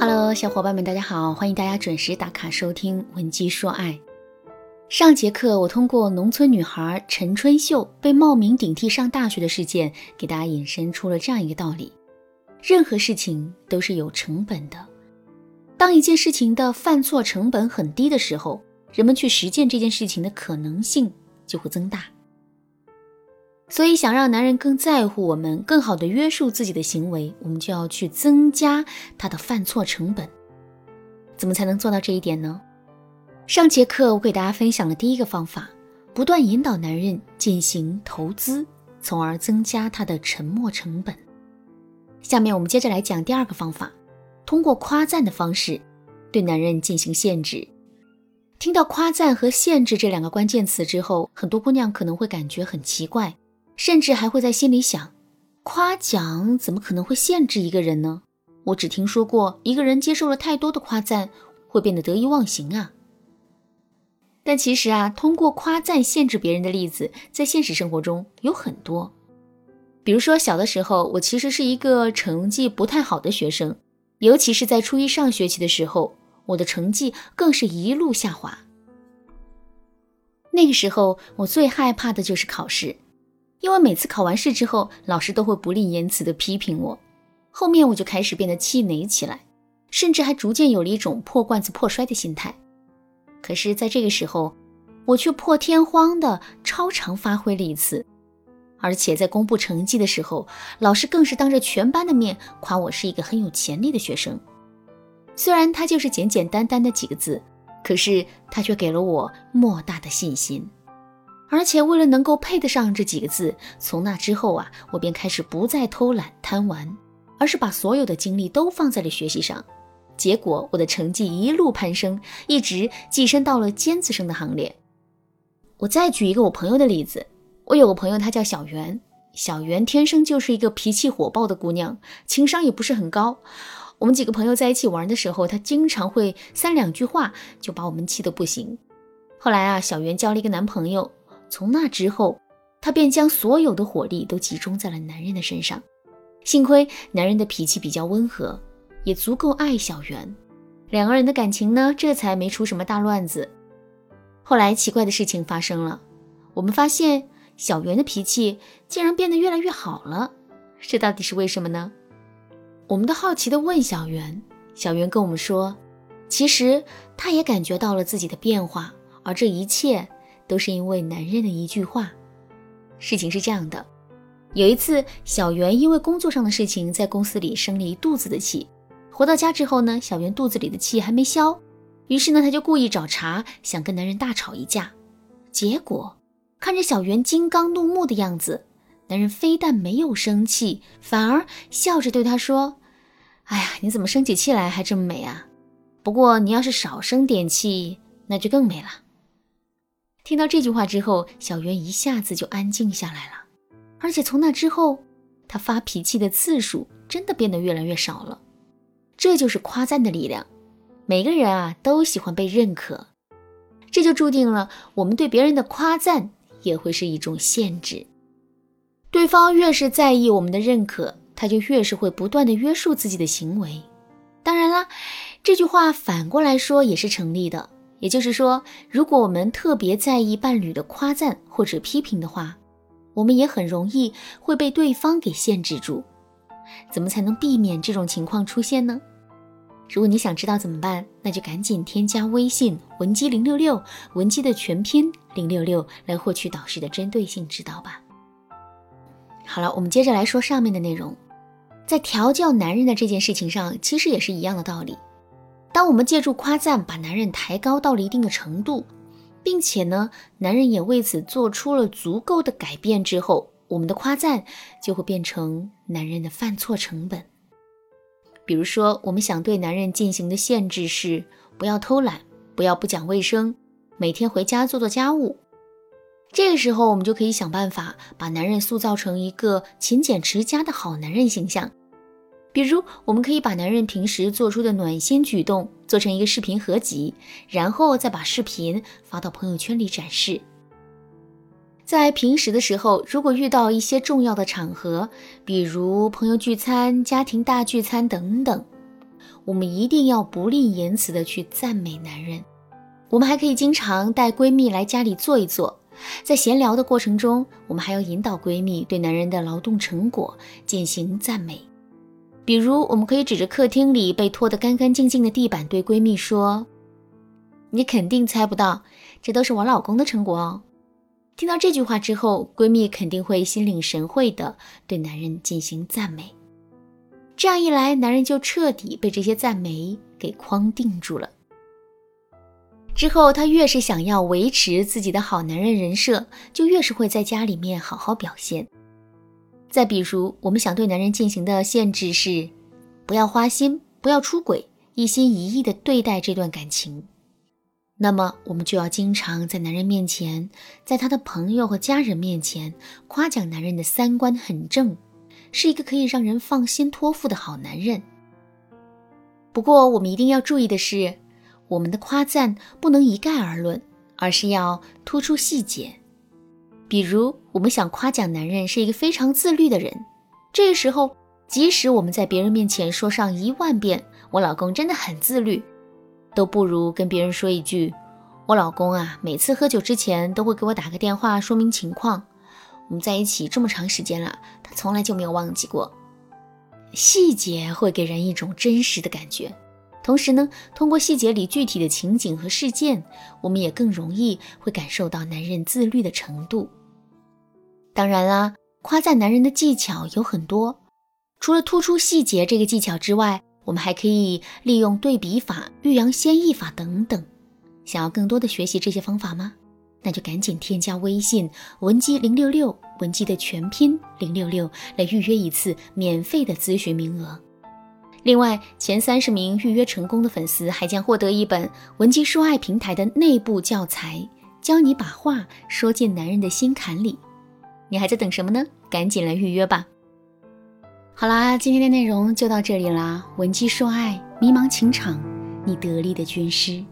Hello，小伙伴们，大家好，欢迎大家准时打卡收听《文姬说爱》。上节课，我通过农村女孩陈春秀被冒名顶替上大学的事件，给大家引申出了这样一个道理：任何事情都是有成本的。当一件事情的犯错成本很低的时候，人们去实践这件事情的可能性就会增大。所以，想让男人更在乎我们，更好的约束自己的行为，我们就要去增加他的犯错成本。怎么才能做到这一点呢？上节课我给大家分享了第一个方法，不断引导男人进行投资，从而增加他的沉默成本。下面我们接着来讲第二个方法，通过夸赞的方式对男人进行限制。听到夸赞和限制这两个关键词之后，很多姑娘可能会感觉很奇怪。甚至还会在心里想：夸奖怎么可能会限制一个人呢？我只听说过一个人接受了太多的夸赞会变得得意忘形啊。但其实啊，通过夸赞限制别人的例子，在现实生活中有很多。比如说，小的时候我其实是一个成绩不太好的学生，尤其是在初一上学期的时候，我的成绩更是一路下滑。那个时候，我最害怕的就是考试。因为每次考完试之后，老师都会不吝言辞地批评我，后面我就开始变得气馁起来，甚至还逐渐有了一种破罐子破摔的心态。可是，在这个时候，我却破天荒的超常发挥了一次，而且在公布成绩的时候，老师更是当着全班的面夸我是一个很有潜力的学生。虽然他就是简简单单的几个字，可是他却给了我莫大的信心。而且为了能够配得上这几个字，从那之后啊，我便开始不再偷懒贪玩，而是把所有的精力都放在了学习上。结果我的成绩一路攀升，一直跻身到了尖子生的行列。我再举一个我朋友的例子，我有个朋友，她叫小袁。小袁天生就是一个脾气火爆的姑娘，情商也不是很高。我们几个朋友在一起玩的时候，她经常会三两句话就把我们气得不行。后来啊，小袁交了一个男朋友。从那之后，她便将所有的火力都集中在了男人的身上。幸亏男人的脾气比较温和，也足够爱小圆，两个人的感情呢，这才没出什么大乱子。后来奇怪的事情发生了，我们发现小圆的脾气竟然变得越来越好了，这到底是为什么呢？我们都好奇地问小圆，小圆跟我们说，其实她也感觉到了自己的变化，而这一切。都是因为男人的一句话。事情是这样的，有一次，小袁因为工作上的事情，在公司里生了一肚子的气。回到家之后呢，小袁肚子里的气还没消，于是呢，他就故意找茬，想跟男人大吵一架。结果看着小袁金刚怒目的样子，男人非但没有生气，反而笑着对他说：“哎呀，你怎么生起气来还这么美啊？不过你要是少生点气，那就更美了。”听到这句话之后，小袁一下子就安静下来了，而且从那之后，他发脾气的次数真的变得越来越少了。这就是夸赞的力量。每个人啊都喜欢被认可，这就注定了我们对别人的夸赞也会是一种限制。对方越是在意我们的认可，他就越是会不断的约束自己的行为。当然啦，这句话反过来说也是成立的。也就是说，如果我们特别在意伴侣的夸赞或者批评的话，我们也很容易会被对方给限制住。怎么才能避免这种情况出现呢？如果你想知道怎么办，那就赶紧添加微信文姬零六六，文姬的全拼零六六，来获取导师的针对性指导吧。好了，我们接着来说上面的内容，在调教男人的这件事情上，其实也是一样的道理。当我们借助夸赞把男人抬高到了一定的程度，并且呢，男人也为此做出了足够的改变之后，我们的夸赞就会变成男人的犯错成本。比如说，我们想对男人进行的限制是不要偷懒，不要不讲卫生，每天回家做做家务。这个时候，我们就可以想办法把男人塑造成一个勤俭持家的好男人形象。比如，我们可以把男人平时做出的暖心举动做成一个视频合集，然后再把视频发到朋友圈里展示。在平时的时候，如果遇到一些重要的场合，比如朋友聚餐、家庭大聚餐等等，我们一定要不吝言辞的去赞美男人。我们还可以经常带闺蜜来家里坐一坐，在闲聊的过程中，我们还要引导闺蜜对男人的劳动成果进行赞美。比如，我们可以指着客厅里被拖得干干净净的地板，对闺蜜说：“你肯定猜不到，这都是我老公的成果哦。”听到这句话之后，闺蜜肯定会心领神会的对男人进行赞美。这样一来，男人就彻底被这些赞美给框定住了。之后，他越是想要维持自己的好男人人设，就越是会在家里面好好表现。再比如，我们想对男人进行的限制是：不要花心，不要出轨，一心一意的对待这段感情。那么，我们就要经常在男人面前，在他的朋友和家人面前夸奖男人的三观很正。是一个可以让人放心托付的好男人。不过，我们一定要注意的是，我们的夸赞不能一概而论，而是要突出细节。比如，我们想夸奖男人是一个非常自律的人，这个时候，即使我们在别人面前说上一万遍“我老公真的很自律”，都不如跟别人说一句：“我老公啊，每次喝酒之前都会给我打个电话说明情况。”我们在一起这么长时间了，他从来就没有忘记过。细节会给人一种真实的感觉，同时呢，通过细节里具体的情景和事件，我们也更容易会感受到男人自律的程度。当然啦，夸赞男人的技巧有很多，除了突出细节这个技巧之外，我们还可以利用对比法、欲扬先抑法等等。想要更多的学习这些方法吗？那就赶紧添加微信文姬零六六，文姬的全拼零六六，来预约一次免费的咨询名额。另外，前三十名预约成功的粉丝还将获得一本文姬说爱平台的内部教材，教你把话说进男人的心坎里。你还在等什么呢？赶紧来预约吧！好啦，今天的内容就到这里啦。文姬说爱，迷茫情场，你得力的军师。